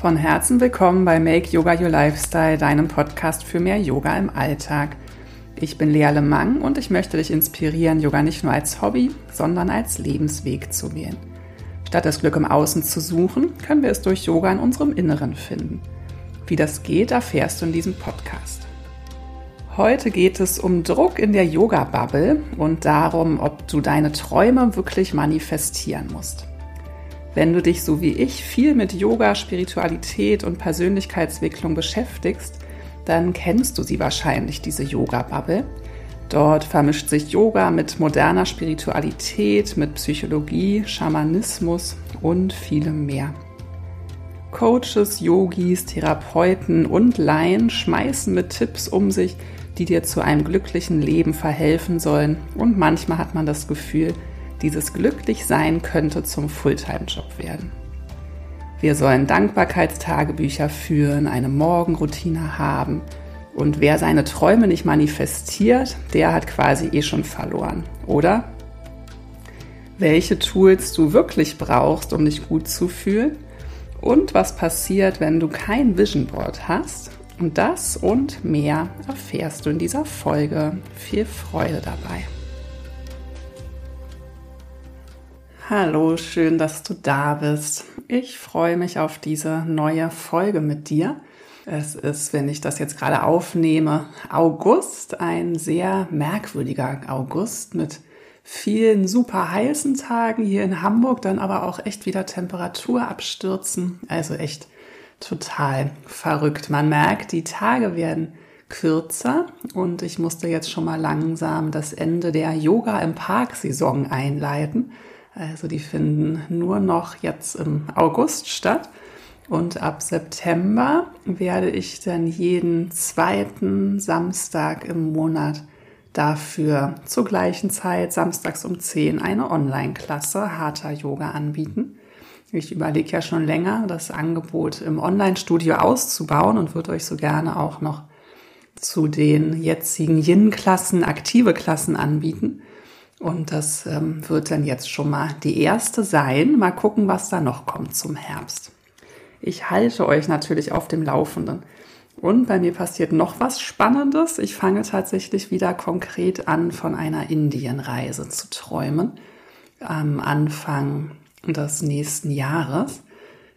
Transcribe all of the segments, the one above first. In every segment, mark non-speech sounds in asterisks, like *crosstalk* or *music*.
Von Herzen willkommen bei Make Yoga Your Lifestyle, deinem Podcast für mehr Yoga im Alltag. Ich bin Lea Lemang und ich möchte dich inspirieren, Yoga nicht nur als Hobby, sondern als Lebensweg zu wählen. Statt das Glück im Außen zu suchen, können wir es durch Yoga in unserem Inneren finden. Wie das geht, erfährst du in diesem Podcast. Heute geht es um Druck in der Yoga-Bubble und darum, ob du deine Träume wirklich manifestieren musst. Wenn du dich so wie ich viel mit Yoga, Spiritualität und Persönlichkeitsentwicklung beschäftigst, dann kennst du sie wahrscheinlich, diese Yoga-Bubble. Dort vermischt sich Yoga mit moderner Spiritualität, mit Psychologie, Schamanismus und vielem mehr. Coaches, Yogis, Therapeuten und Laien schmeißen mit Tipps um sich, die dir zu einem glücklichen Leben verhelfen sollen. Und manchmal hat man das Gefühl, dieses Glücklichsein könnte zum Fulltime-Job werden. Wir sollen Dankbarkeitstagebücher führen, eine Morgenroutine haben. Und wer seine Träume nicht manifestiert, der hat quasi eh schon verloren, oder? Welche Tools du wirklich brauchst, um dich gut zu fühlen und was passiert, wenn du kein Vision Board hast. Und das und mehr erfährst du in dieser Folge. Viel Freude dabei. Hallo, schön, dass du da bist. Ich freue mich auf diese neue Folge mit dir. Es ist, wenn ich das jetzt gerade aufnehme, August, ein sehr merkwürdiger August mit vielen super heißen Tagen hier in Hamburg, dann aber auch echt wieder Temperaturabstürzen. Also echt total verrückt. Man merkt, die Tage werden kürzer und ich musste jetzt schon mal langsam das Ende der Yoga im Park Saison einleiten. Also die finden nur noch jetzt im August statt. Und ab September werde ich dann jeden zweiten Samstag im Monat dafür zur gleichen Zeit, samstags um 10, eine Online-Klasse Hatha Yoga anbieten. Ich überlege ja schon länger, das Angebot im Online-Studio auszubauen und würde euch so gerne auch noch zu den jetzigen Yin-Klassen, aktive Klassen anbieten. Und das ähm, wird dann jetzt schon mal die erste sein. Mal gucken, was da noch kommt zum Herbst. Ich halte euch natürlich auf dem Laufenden. Und bei mir passiert noch was Spannendes. Ich fange tatsächlich wieder konkret an, von einer Indienreise zu träumen. Am Anfang des nächsten Jahres.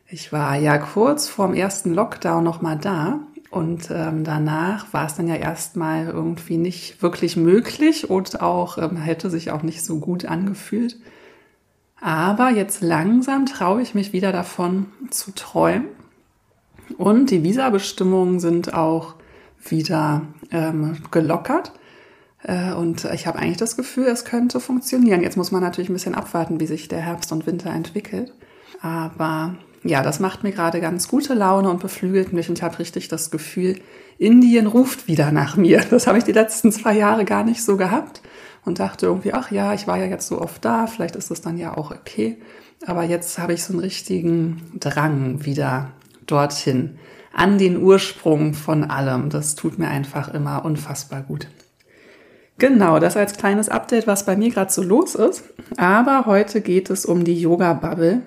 Ich war ja kurz vorm ersten Lockdown noch mal da und ähm, danach war es dann ja erstmal irgendwie nicht wirklich möglich und auch ähm, hätte sich auch nicht so gut angefühlt. Aber jetzt langsam traue ich mich wieder davon zu träumen. Und die Visabestimmungen sind auch wieder ähm, gelockert. Äh, und ich habe eigentlich das Gefühl, es könnte funktionieren. Jetzt muss man natürlich ein bisschen abwarten, wie sich der Herbst und Winter entwickelt. Aber ja, das macht mir gerade ganz gute Laune und beflügelt mich und ich habe richtig das Gefühl, Indien ruft wieder nach mir. *laughs* Das habe ich die letzten zwei Jahre gar nicht so gehabt und dachte irgendwie, ach ja, ich war ja jetzt so oft da, vielleicht ist es dann ja auch okay. Aber jetzt habe ich so einen richtigen Drang wieder dorthin, an den Ursprung von allem. Das tut mir einfach immer unfassbar gut. Genau, das als kleines Update, was bei mir gerade so los ist. Aber heute geht es um die Yoga-Bubble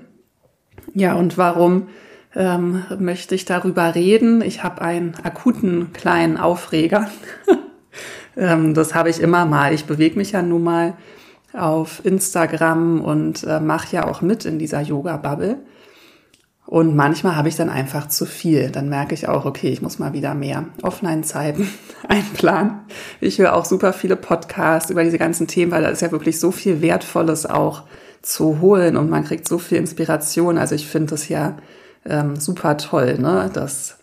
ja, und warum ähm, möchte ich darüber reden? Ich habe einen akuten kleinen Aufreger. *laughs* ähm, das habe ich immer mal. Ich bewege mich ja nun mal auf Instagram und äh, mache ja auch mit in dieser Yoga-Bubble. Und manchmal habe ich dann einfach zu viel. Dann merke ich auch, okay, ich muss mal wieder mehr Offline-Zeiten *laughs* einplanen. Ich höre auch super viele Podcasts über diese ganzen Themen, weil da ist ja wirklich so viel Wertvolles auch zu holen und man kriegt so viel Inspiration. Also ich finde das ja ähm, super toll, ne? dass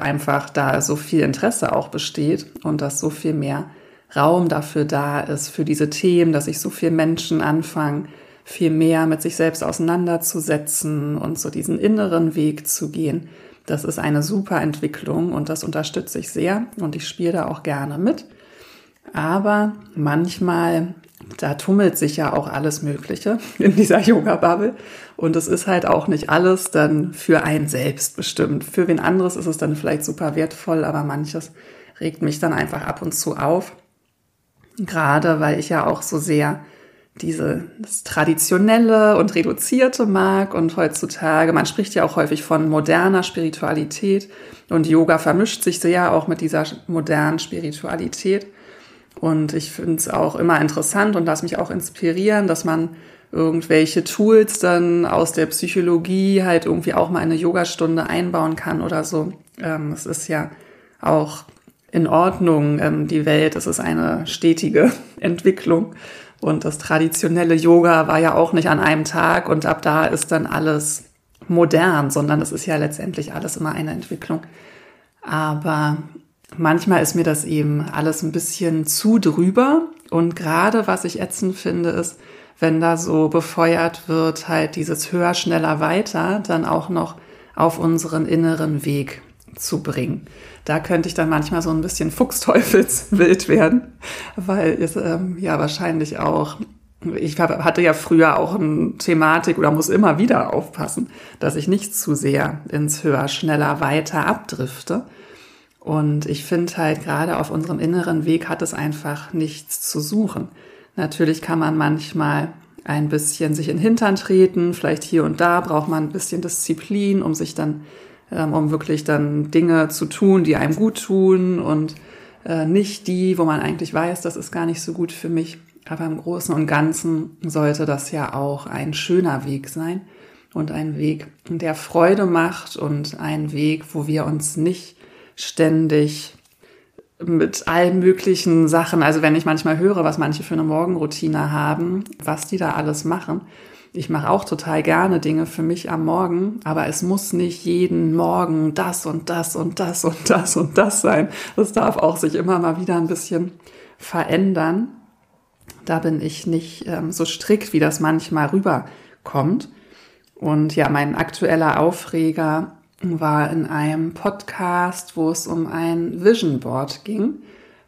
einfach da so viel Interesse auch besteht und dass so viel mehr Raum dafür da ist, für diese Themen, dass sich so viele Menschen anfangen, viel mehr mit sich selbst auseinanderzusetzen und so diesen inneren Weg zu gehen. Das ist eine super Entwicklung und das unterstütze ich sehr und ich spiele da auch gerne mit. Aber manchmal da tummelt sich ja auch alles Mögliche in dieser Yoga-Bubble. Und es ist halt auch nicht alles dann für einen selbst bestimmt. Für wen anderes ist es dann vielleicht super wertvoll, aber manches regt mich dann einfach ab und zu auf. Gerade weil ich ja auch so sehr dieses Traditionelle und Reduzierte mag und heutzutage, man spricht ja auch häufig von moderner Spiritualität und Yoga vermischt sich sehr auch mit dieser modernen Spiritualität. Und ich finde es auch immer interessant und lass mich auch inspirieren, dass man irgendwelche Tools dann aus der Psychologie halt irgendwie auch mal eine Yogastunde einbauen kann oder so. Ähm, es ist ja auch in Ordnung, ähm, die Welt. Es ist eine stetige *laughs* Entwicklung. Und das traditionelle Yoga war ja auch nicht an einem Tag und ab da ist dann alles modern, sondern es ist ja letztendlich alles immer eine Entwicklung. Aber manchmal ist mir das eben alles ein bisschen zu drüber. Und gerade was ich ätzend finde, ist, wenn da so befeuert wird, halt dieses höher, schneller, weiter, dann auch noch auf unseren inneren Weg zu bringen da könnte ich dann manchmal so ein bisschen Fuchsteufelswild werden, weil es ähm, ja wahrscheinlich auch ich hatte ja früher auch eine Thematik oder muss immer wieder aufpassen, dass ich nicht zu sehr ins Höher, schneller, weiter abdrifte. Und ich finde halt gerade auf unserem inneren Weg hat es einfach nichts zu suchen. Natürlich kann man manchmal ein bisschen sich in den Hintern treten, vielleicht hier und da braucht man ein bisschen Disziplin, um sich dann ähm, um wirklich dann Dinge zu tun, die einem gut tun und äh, nicht die, wo man eigentlich weiß, das ist gar nicht so gut für mich. Aber im Großen und Ganzen sollte das ja auch ein schöner Weg sein und ein Weg, der Freude macht und ein Weg, wo wir uns nicht ständig mit allen möglichen Sachen, also wenn ich manchmal höre, was manche für eine Morgenroutine haben, was die da alles machen, ich mache auch total gerne Dinge für mich am Morgen, aber es muss nicht jeden Morgen das und das und das und das und das sein. Das darf auch sich immer mal wieder ein bisschen verändern. Da bin ich nicht ähm, so strikt, wie das manchmal rüberkommt. Und ja, mein aktueller Aufreger war in einem Podcast, wo es um ein Vision Board ging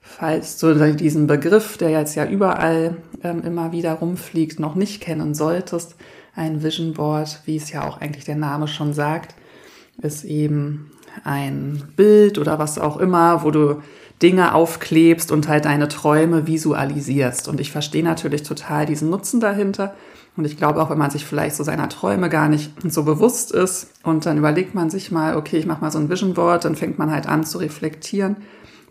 falls du diesen Begriff, der jetzt ja überall ähm, immer wieder rumfliegt, noch nicht kennen solltest, ein Vision Board, wie es ja auch eigentlich der Name schon sagt, ist eben ein Bild oder was auch immer, wo du Dinge aufklebst und halt deine Träume visualisierst. Und ich verstehe natürlich total diesen Nutzen dahinter. Und ich glaube auch, wenn man sich vielleicht so seiner Träume gar nicht so bewusst ist und dann überlegt man sich mal, okay, ich mache mal so ein Vision Board, dann fängt man halt an zu reflektieren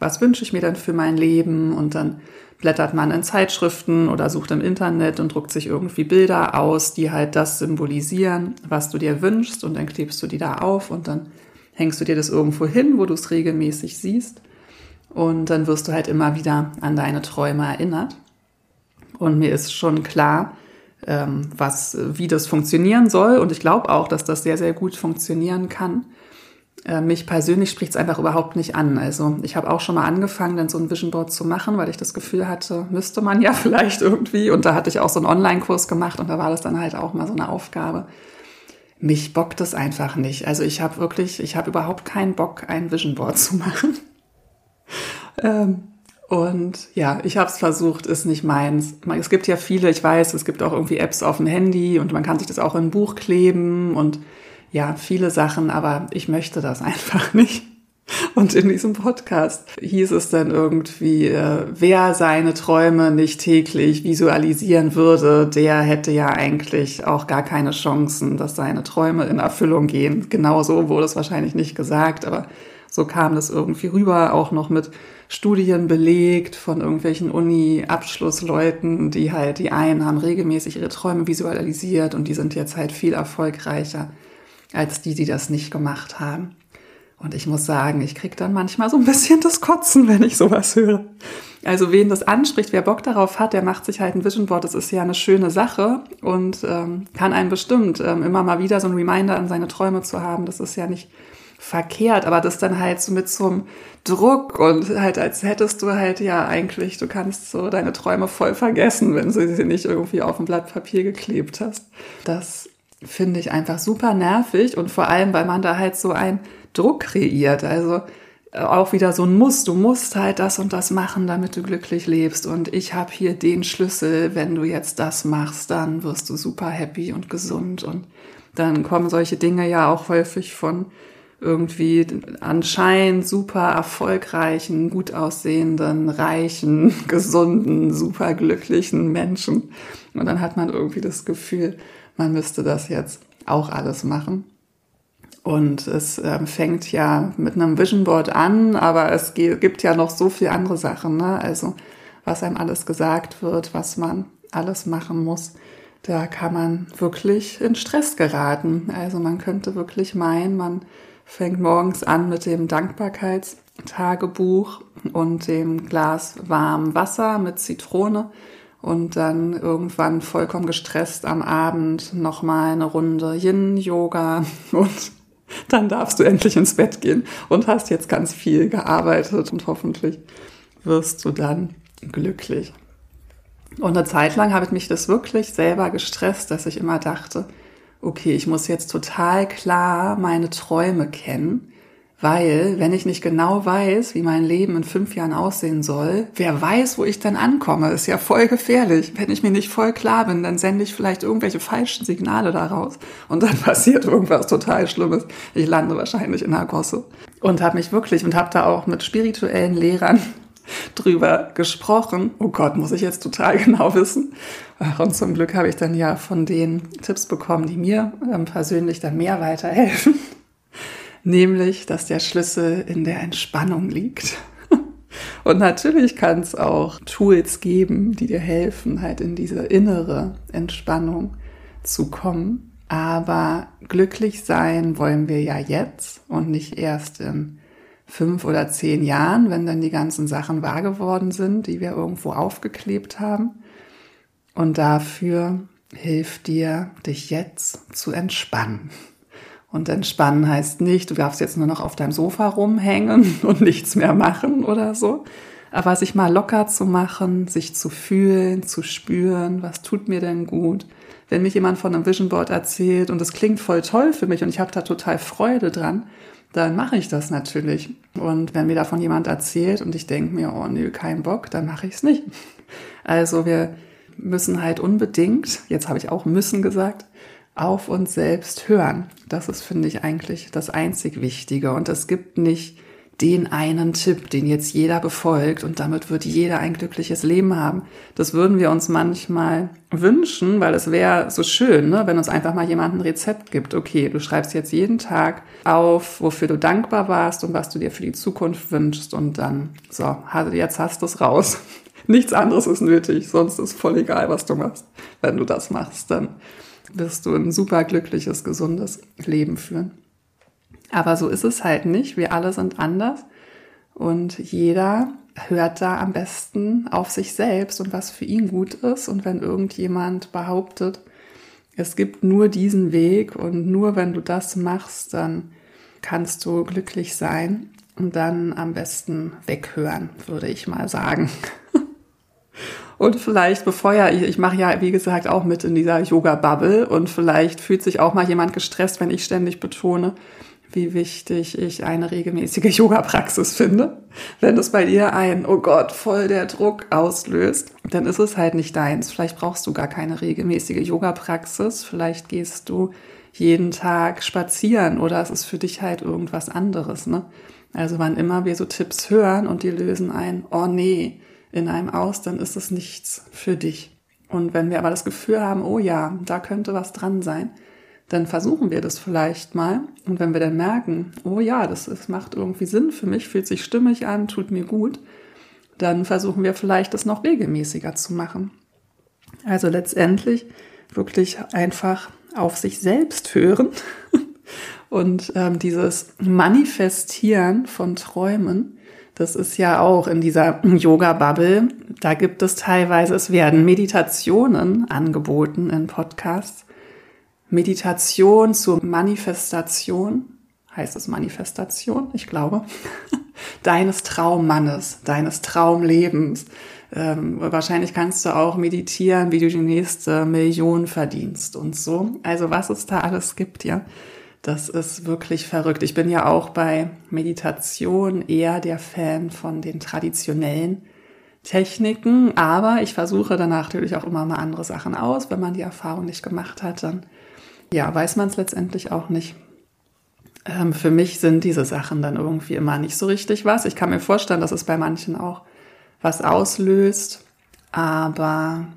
was wünsche ich mir denn für mein Leben? Und dann blättert man in Zeitschriften oder sucht im Internet und druckt sich irgendwie Bilder aus, die halt das symbolisieren, was du dir wünschst. Und dann klebst du die da auf und dann hängst du dir das irgendwo hin, wo du es regelmäßig siehst. Und dann wirst du halt immer wieder an deine Träume erinnert. Und mir ist schon klar, ähm, was, wie das funktionieren soll. Und ich glaube auch, dass das sehr, sehr gut funktionieren kann. Äh, mich persönlich spricht es einfach überhaupt nicht an. Also ich habe auch schon mal angefangen, dann so ein Vision Board zu machen, weil ich das Gefühl hatte, müsste man ja *laughs* vielleicht irgendwie. Und da hatte ich auch so einen Online-Kurs gemacht und da war das dann halt auch mal so eine Aufgabe. Mich bockt es einfach nicht. Also ich habe wirklich, ich habe überhaupt keinen Bock, ein Vision Board zu *laughs* machen. ähm, und ja, ich habe es versucht, ist nicht meins. Es gibt ja viele, ich weiß, es gibt auch irgendwie Apps auf dem Handy und man kann sich das auch in ein Buch kleben und ja, viele Sachen, aber ich möchte das *laughs* einfach nicht. Und in diesem Podcast hieß es dann irgendwie, äh, wer seine Träume nicht täglich visualisieren würde, der hätte ja eigentlich auch gar keine Chancen, dass seine Träume in Erfüllung gehen. Genauso wurde es wahrscheinlich nicht gesagt, aber so kam das irgendwie rüber, auch noch mit Studien belegt von irgendwelchen Uni-Abschlussleuten, die halt, die einen haben regelmäßig ihre Träume visualisiert und die sind jetzt halt viel erfolgreicher als die, die das nicht gemacht haben. Und ich muss sagen, ich krieg dann manchmal so ein bisschen das Kotzen, wenn ich sowas höre. Also wen das anspricht, wer Bock darauf hat, der macht sich halt ein Vision Board. Das ist ja eine schöne Sache und ähm, kann einem bestimmt ähm, immer mal wieder so ein Reminder an seine Träume zu haben. Das ist ja nicht verkehrt, aber das dann halt so mit so einem Druck und halt als hättest du halt ja eigentlich, du kannst so deine Träume voll vergessen, wenn du sie nicht irgendwie auf ein Blatt Papier geklebt hast. Das finde ich einfach super nervig und vor allem, weil man da halt so einen Druck kreiert. Also äh, auch wieder so ein Muss. Du musst halt das und das machen, damit du glücklich lebst. Und ich habe hier den Schlüssel. Wenn du jetzt das machst, dann wirst du super happy und gesund. Und dann kommen solche Dinge ja auch häufig von irgendwie anscheinend super erfolgreichen, gut aussehenden, reichen, *laughs* gesunden, super glücklichen Menschen. Und dann hat man irgendwie das Gefühl, man müsste das jetzt auch alles machen. Und es äh, fängt ja mit einem Vision Board an, aber es gibt ja noch so viel andere Sachen. Ne? Also was einem alles gesagt wird, was man alles machen muss, da kann man wirklich in Stress geraten. Also man könnte wirklich meinen, man fängt morgens an mit dem Dankbarkeitstagebuch und dem Glas warmem Wasser mit Zitrone und dann irgendwann vollkommen gestresst am Abend nochmal eine Runde Yin-Yoga *laughs* und dann darfst du endlich ins Bett gehen und hast jetzt ganz viel gearbeitet und hoffentlich wirst du dann glücklich. Und eine Zeit lang habe ich mich das wirklich selber gestresst, dass ich immer dachte, okay, ich muss jetzt total klar meine Träume kennen, weil wenn ich nicht genau weiß, wie mein Leben in fünf Jahren aussehen soll, wer weiß, wo ich dann ankomme, ist ja voll gefährlich. Wenn ich mir nicht voll klar bin, dann sende ich vielleicht irgendwelche falschen Signale daraus und dann *laughs* passiert irgendwas total Schlimmes. Ich lande wahrscheinlich in der Gosse. Und habe mich wirklich und habe da auch mit spirituellen Lehrern drüber gesprochen. Oh Gott, muss ich jetzt total *laughs* genau wissen. Und zum Glück habe ich dann ja von den Tipps bekommen, die mir ähm, persönlich dann mehr weiterhelfen. *laughs* Nämlich, dass der Schlüssel in der Entspannung liegt. *laughs* Und natürlich kann es auch Tools geben, die dir helfen, halt in diese innere Entspannung zu kommen. Aber glücklich sein wollen wir ja jetzt und nicht erst in fünf oder zehn Jahren, wenn dann die ganzen Sachen wahr geworden sind, die wir irgendwo aufgeklebt haben. Und dafür hilft dir, dich jetzt zu entspannen. Und entspannen heißt nicht, du darfst jetzt nur noch auf deinem Sofa rumhängen *laughs* und nichts mehr machen oder so. Aber sich mal locker zu machen, sich zu fühlen, zu spüren, was tut mir denn gut. Wenn mich jemand von einem Vision Board erzählt und es klingt voll toll für mich und ich habe da total Freude dran, dann mache ich das natürlich. Und wenn mir davon jemand erzählt und ich denke mir, oh nö, kein Bock, dann mache ich es nicht. *laughs* Also wir müssen halt unbedingt, jetzt habe ich auch müssen gesagt, auf uns selbst hören. Das ist, finde ich, eigentlich das einzig Wichtige. Und es gibt nicht den einen Tipp, den jetzt jeder befolgt und damit wird jeder ein glückliches Leben haben. Das würden wir uns manchmal wünschen, weil es wäre so schön, ne, wenn uns einfach mal jemand ein Rezept gibt. Okay, du schreibst jetzt jeden Tag auf, wofür du dankbar warst und was du dir für die Zukunft wünschst und dann, so, jetzt hast du es raus. *laughs* Nichts anderes ist nötig, sonst ist voll egal, was du machst. Wenn du das machst, dann wirst du ein super glückliches, gesundes Leben führen. Aber so ist es halt nicht. Wir alle sind anders und jeder hört da am besten auf sich selbst und was für ihn gut ist. Und wenn irgendjemand behauptet, es gibt nur diesen Weg und nur wenn du das machst, dann kannst du glücklich sein und dann am besten weghören, würde ich mal sagen. *laughs* Und vielleicht befeuere ich, ich mache ja, wie gesagt, auch mit in dieser Yoga-Bubble und vielleicht fühlt sich auch mal jemand gestresst, wenn ich ständig betone, wie wichtig ich eine regelmäßige *laughs* Yoga-Praxis finde. Wenn es bei dir ein, oh Gott, voll der Druck auslöst, dann ist es halt nicht deins. Vielleicht brauchst du gar keine regelmäßige Yoga-Praxis. Vielleicht gehst du jeden Tag spazieren oder es ist für dich halt irgendwas anderes, ne? Also wann immer wir so Tipps hören und die lösen ein, oh nee, in einem aus, dann ist es nichts für dich. Und wenn wir aber das Gefühl haben, oh ja, da könnte was dran sein, dann versuchen wir das vielleicht mal. Und wenn wir dann merken, oh ja, das, das macht irgendwie Sinn für mich, fühlt sich stimmig an, tut mir gut, dann versuchen wir vielleicht das noch regelmäßiger zu machen. Also letztendlich wirklich einfach auf sich selbst hören *laughs* und ähm, dieses Manifestieren von Träumen, das ist ja auch in dieser Yoga-Bubble. Da gibt es teilweise, es werden Meditationen angeboten in Podcasts. Meditation zur Manifestation, heißt es Manifestation, ich glaube, *laughs* deines Traummannes, deines Traumlebens. Ähm, wahrscheinlich kannst du auch meditieren, wie du die nächste Million verdienst und so. Also was es da alles gibt, ja. Das ist wirklich verrückt. Ich bin ja auch bei Meditation eher der Fan von den traditionellen Techniken, aber ich versuche danach natürlich auch immer mal andere Sachen aus. Wenn man die Erfahrung nicht gemacht hat, dann ja, weiß man es letztendlich auch nicht. ähm, für mich sind diese Sachen dann irgendwie immer nicht so richtig was. Ich kann mir vorstellen, dass es bei manchen auch was auslöst, aber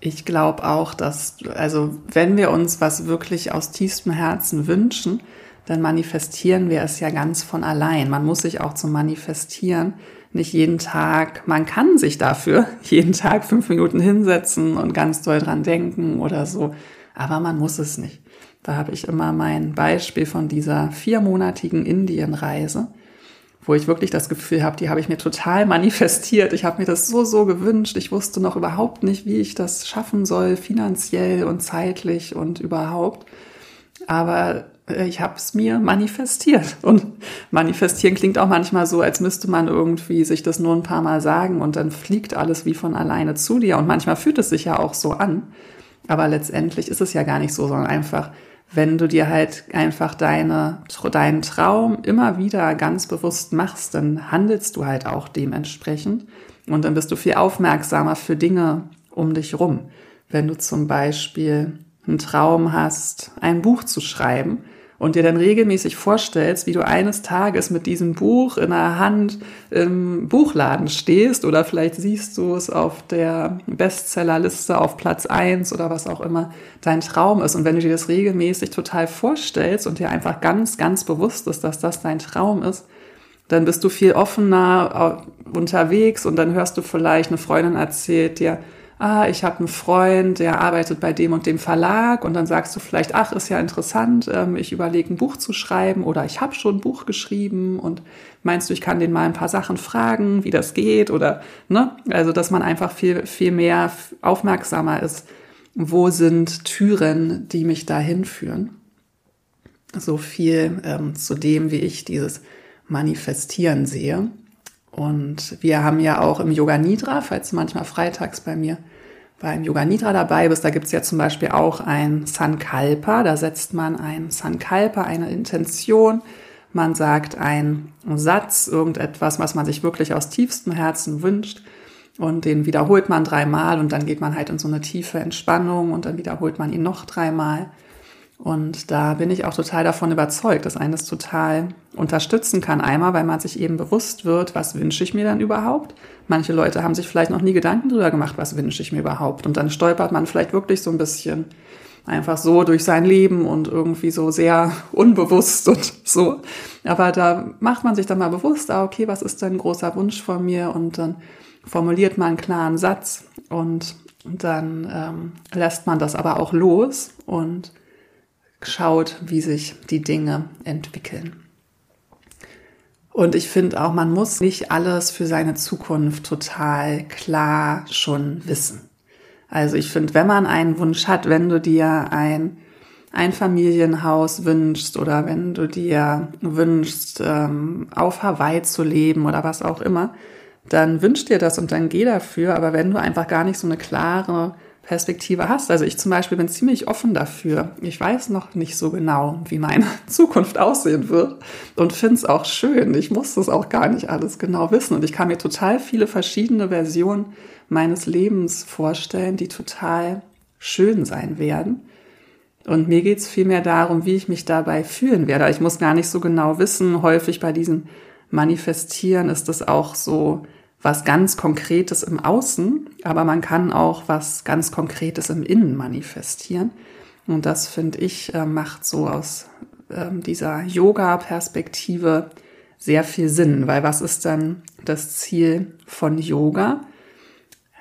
ich glaube auch, dass, also wenn wir uns was wirklich aus tiefstem Herzen wünschen, dann manifestieren wir es ja ganz von allein. Man muss sich auch zum Manifestieren nicht jeden Tag, man kann sich dafür *laughs* jeden Tag fünf Minuten hinsetzen und ganz doll dran denken oder so, aber man muss es nicht. Da habe ich immer mein Beispiel von dieser viermonatigen Indienreise, wo ich wirklich das Gefühl habe, die habe ich mir total manifestiert. Ich habe mir das so, so gewünscht. Ich wusste noch überhaupt nicht, wie ich das schaffen soll, finanziell und zeitlich und überhaupt. Aber äh, ich habe es mir manifestiert. Und manifestieren klingt auch manchmal so, als müsste man irgendwie sich das nur ein paar Mal sagen und dann fliegt alles wie von alleine zu dir. Und manchmal fühlt es sich ja auch so an. Aber letztendlich ist es ja gar nicht so, sondern einfach, wenn du dir halt einfach deine, deinen Traum immer wieder ganz bewusst machst, dann handelst du halt auch dementsprechend und dann bist du viel aufmerksamer für Dinge um dich rum. Wenn du zum Beispiel einen Traum hast, ein Buch zu schreiben, und dir dann regelmäßig vorstellst, wie du eines Tages mit diesem Buch in der Hand im Buchladen stehst oder vielleicht siehst du es auf der Bestsellerliste auf Platz eins oder was auch immer dein Traum ist. Und wenn du dir das regelmäßig total vorstellst und dir einfach ganz, ganz bewusst ist, dass das dein Traum ist, dann bist du viel offener äh, unterwegs und dann hörst du vielleicht, eine Freundin erzählt dir, ah, ich habe einen Freund, der arbeitet bei dem und dem Verlag und dann sagst du vielleicht, ach, ist ja interessant, ähm, ich überlege ein Buch zu schreiben oder ich habe schon ein Buch geschrieben und meinst du, ich kann den mal ein paar Sachen fragen, wie das geht oder, ne? Also, dass man einfach viel, viel mehr aufmerksamer ist, wo sind Türen, die mich dahin führen. So viel ähm, zu dem, wie ich dieses Manifestieren sehe. Und wir haben ja auch im Yoga Nidra, falls du manchmal freitags bei mir beim Yoga Nidra dabei bist, da gibt's ja zum Beispiel auch ein Sankalpa. Da setzt man ein Sankalpa, eine Intention. Man sagt einen Satz, irgendetwas, was man sich wirklich aus tiefstem Herzen wünscht. Und den wiederholt man dreimal und dann geht man halt in so eine tiefe Entspannung und dann wiederholt man ihn noch dreimal. Und da bin ich auch total davon überzeugt, dass eines total unterstützen kann. Einmal, weil man sich eben bewusst wird, was wünsche ich mir dann überhaupt? Manche Leute haben sich vielleicht noch nie Gedanken drüber gemacht, was wünsche ich mir überhaupt? Und dann stolpert man vielleicht wirklich so ein bisschen einfach so durch sein Leben und irgendwie so sehr *laughs* unbewusst und so. Aber da macht man sich dann mal bewusst, ah, okay, was ist denn ein großer Wunsch von mir? Und dann formuliert man einen klaren Satz und dann ähm, lässt man das aber auch los und schaut, wie sich die Dinge entwickeln. Und ich finde auch, man muss nicht alles für seine Zukunft total klar schon wissen. Also ich finde, wenn man einen Wunsch hat, wenn du dir ein ein Familienhaus wünschst oder wenn du dir wünschst, ähm, auf Hawaii zu leben oder was auch immer, dann wünsch dir das und dann geh dafür. Aber wenn du einfach gar nicht so eine klare Perspektive hast. Also ich zum Beispiel bin ziemlich offen dafür. Ich weiß noch nicht so genau, wie meine *laughs* Zukunft aussehen wird und finde es auch schön. Ich muss das auch gar nicht alles genau wissen. Und ich kann mir total viele verschiedene Versionen meines Lebens vorstellen, die total schön sein werden. Und mir geht es vielmehr darum, wie ich mich dabei fühlen werde. Ich muss gar nicht so genau wissen. Häufig bei diesem Manifestieren ist es auch so, was ganz Konkretes im Außen, aber man kann auch was ganz Konkretes im Innen manifestieren. Und das finde ich äh, macht so aus ähm, dieser Yoga-Perspektive sehr viel Sinn, weil was ist dann das Ziel von Yoga?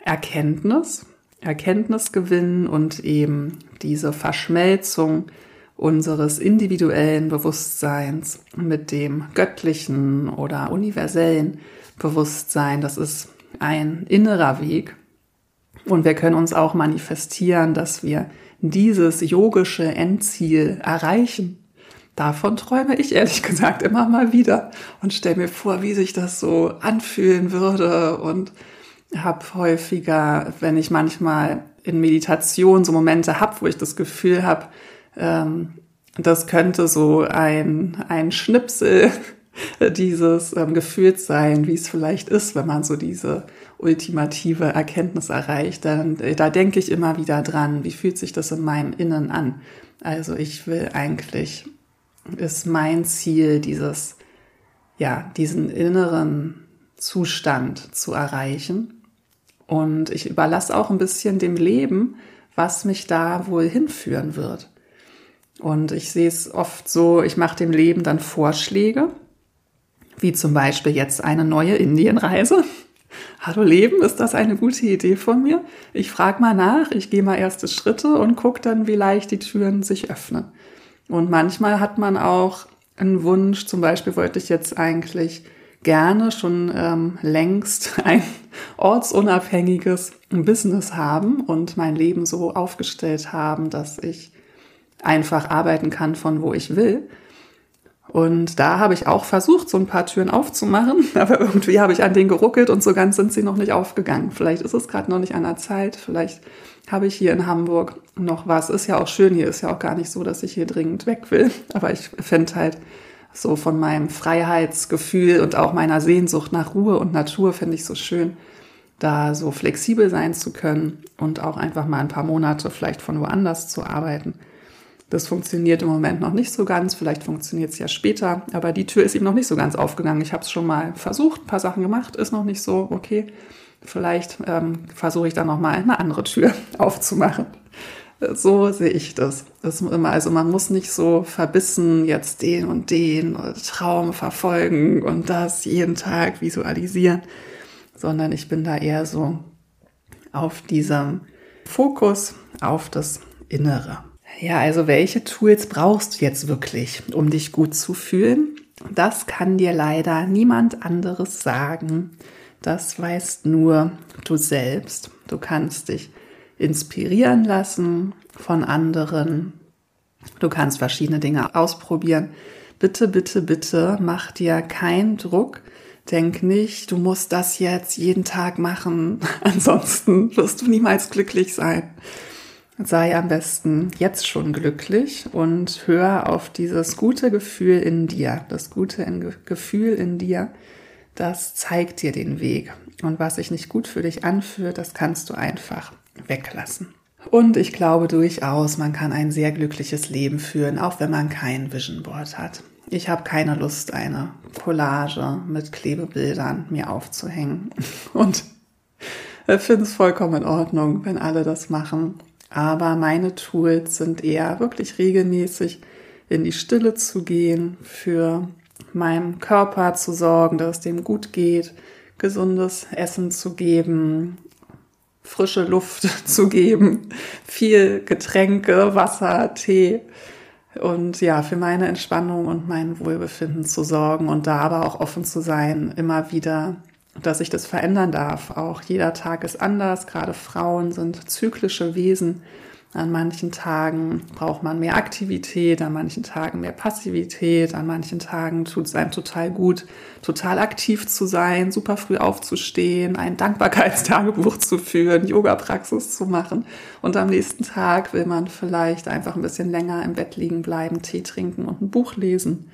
Erkenntnis, Erkenntnis gewinnen und eben diese Verschmelzung unseres individuellen Bewusstseins mit dem göttlichen oder universellen Bewusstsein. Das ist ein innerer Weg. Und wir können uns auch manifestieren, dass wir dieses yogische Endziel erreichen. Davon träume ich ehrlich gesagt immer mal wieder und stelle mir vor, wie sich das so anfühlen würde und habe häufiger, wenn ich manchmal in Meditation so Momente habe, wo ich das Gefühl habe, ähm, das könnte so ein, ein Schnipsel *laughs* dieses ähm, Gefühls sein, wie es vielleicht ist, wenn man so diese ultimative Erkenntnis erreicht, dann äh, da denke ich immer wieder dran, wie fühlt sich das in meinem Innen an? Also ich will eigentlich ist mein Ziel, dieses, ja, diesen inneren Zustand zu erreichen. Und ich überlasse auch ein bisschen dem Leben, was mich da wohl hinführen wird. Und ich sehe es oft so, ich mache dem Leben dann Vorschläge, wie zum Beispiel jetzt eine neue Indienreise. *laughs* Hallo Leben, ist das eine gute Idee von mir? Ich frage mal nach, ich gehe mal erste Schritte und gucke dann, wie leicht die Türen sich öffnen. Und manchmal hat man auch einen Wunsch, zum Beispiel wollte ich jetzt eigentlich gerne schon ähm, längst *laughs* ein ortsunabhängiges Business haben und mein Leben so aufgestellt haben, dass ich einfach arbeiten kann von wo ich will. Und da habe ich auch versucht, so ein paar Türen aufzumachen, *laughs* aber irgendwie habe ich an denen geruckelt und so ganz sind sie noch nicht aufgegangen. Vielleicht ist es gerade noch nicht an der Zeit, vielleicht habe ich hier in Hamburg noch was. Ist ja auch schön, hier ist ja auch gar nicht so, dass ich hier dringend weg will, *laughs* aber ich fände halt so von meinem Freiheitsgefühl und auch meiner Sehnsucht nach Ruhe und Natur finde ich so schön, da so flexibel sein zu können und auch einfach mal ein paar Monate vielleicht von woanders zu arbeiten. Das funktioniert im Moment noch nicht so ganz, vielleicht funktioniert es ja später, aber die Tür ist ihm noch nicht so ganz aufgegangen. Ich habe es schon mal versucht, ein paar Sachen gemacht, ist noch nicht so okay. Vielleicht ähm, versuche ich dann noch mal eine andere Tür *laughs* aufzumachen. So sehe ich das. das immer, also man muss nicht so verbissen jetzt den und den Traum verfolgen und das jeden Tag visualisieren, sondern ich bin da eher so auf diesem Fokus auf das Innere. Ja, also welche Tools brauchst du jetzt wirklich, um dich gut zu fühlen? Das kann dir leider niemand anderes sagen. Das weißt nur du selbst. Du kannst dich inspirieren lassen von anderen. Du kannst verschiedene Dinge ausprobieren. Bitte, bitte, bitte mach dir keinen Druck. Denk nicht, du musst das jetzt jeden Tag machen. *laughs* Ansonsten wirst du niemals glücklich sein sei am besten jetzt schon glücklich und hör auf dieses gute Gefühl in dir. Das gute Gefühl in dir, das zeigt dir den Weg. Und was sich nicht gut für dich anfühlt, das kannst du einfach weglassen. Und ich glaube durchaus, man kann ein sehr glückliches Leben führen, auch wenn man kein Vision Board hat. Ich habe keine Lust, eine Collage mit Klebebildern mir aufzuhängen. *laughs* Und ich finde es vollkommen in Ordnung, wenn alle das machen. Aber meine Tools sind eher wirklich regelmäßig in die Stille zu gehen, für meinem Körper zu sorgen, dass es dem gut geht, gesundes Essen zu geben, frische Luft *laughs* zu geben, viel Getränke, Wasser, Tee und ja, für meine Entspannung und mein Wohlbefinden zu sorgen und da aber auch offen zu sein, immer wieder dass ich das verändern darf. Auch jeder Tag ist anders. Gerade Frauen sind zyklische Wesen. An manchen Tagen braucht man mehr Aktivität, an manchen Tagen mehr Passivität, an manchen Tagen tut es einem total gut, total aktiv zu sein, super früh aufzustehen, ein Dankbarkeitstagebuch zu führen, Yoga-Praxis zu machen. Und am nächsten Tag will man vielleicht einfach ein bisschen länger im Bett liegen bleiben, Tee trinken und ein Buch lesen.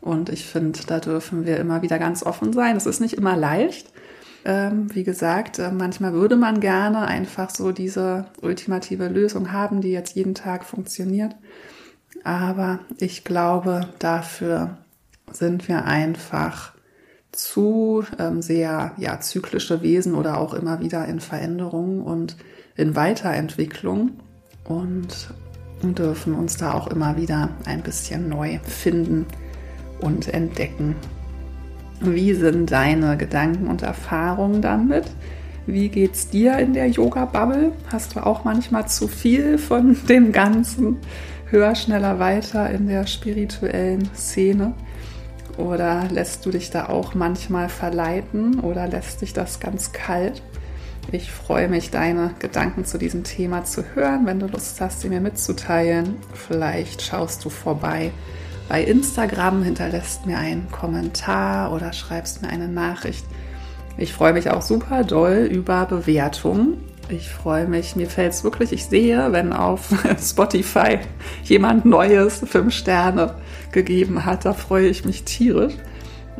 Und ich finde, da dürfen wir immer wieder ganz offen sein. Es ist nicht immer leicht. Ähm, wie gesagt, äh, manchmal würde man gerne einfach so diese ultimative Lösung haben, die jetzt jeden Tag funktioniert. Aber ich glaube, dafür sind wir einfach zu ähm, sehr ja, zyklische Wesen oder auch immer wieder in Veränderung und in Weiterentwicklung und dürfen uns da auch immer wieder ein bisschen neu finden und entdecken. Wie sind deine Gedanken und Erfahrungen damit? Wie geht's dir in der Yoga-Bubble? Hast du auch manchmal zu viel von dem Ganzen? Hör schneller weiter in der spirituellen Szene? Oder lässt du dich da auch manchmal verleiten oder lässt dich das ganz kalt? Ich freue mich, deine Gedanken zu diesem Thema zu hören. Wenn du Lust hast, sie mir mitzuteilen, vielleicht schaust du vorbei bei Instagram, hinterlässt mir einen Kommentar oder schreibst mir eine Nachricht. Ich freue mich auch super doll über Bewertungen. Ich freue mich, mir fällt es wirklich, ich sehe, wenn auf *laughs* Spotify jemand Neues fünf Sterne gegeben hat, da freue ich mich tierisch.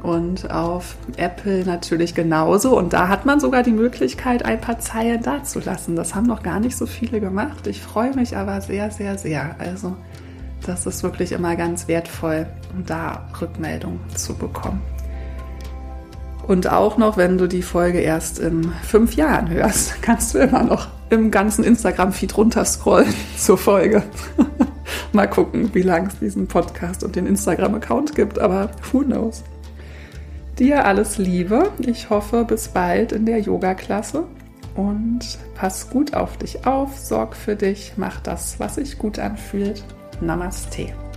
Und auf Apple natürlich genauso. Und da hat man sogar die Möglichkeit, ein paar Zeilen dazulassen. Das haben noch gar nicht so viele gemacht. Ich freue mich aber sehr, sehr, sehr. Also Das ist wirklich immer ganz wertvoll, um da Rückmeldung zu bekommen. Und auch noch, wenn du die Folge erst in fünf Jahren hörst, *laughs* kannst du immer noch im ganzen Instagram-Feed runterscrollen *laughs* zur Folge. *laughs* Mal gucken, wie lange es diesen Podcast und den Instagram-Account gibt, aber who knows. Dir alles Liebe. Ich hoffe, bis bald in der Yoga-Klasse. Und pass gut auf dich auf, sorg für dich, mach das, was sich gut anfühlt. Namaste.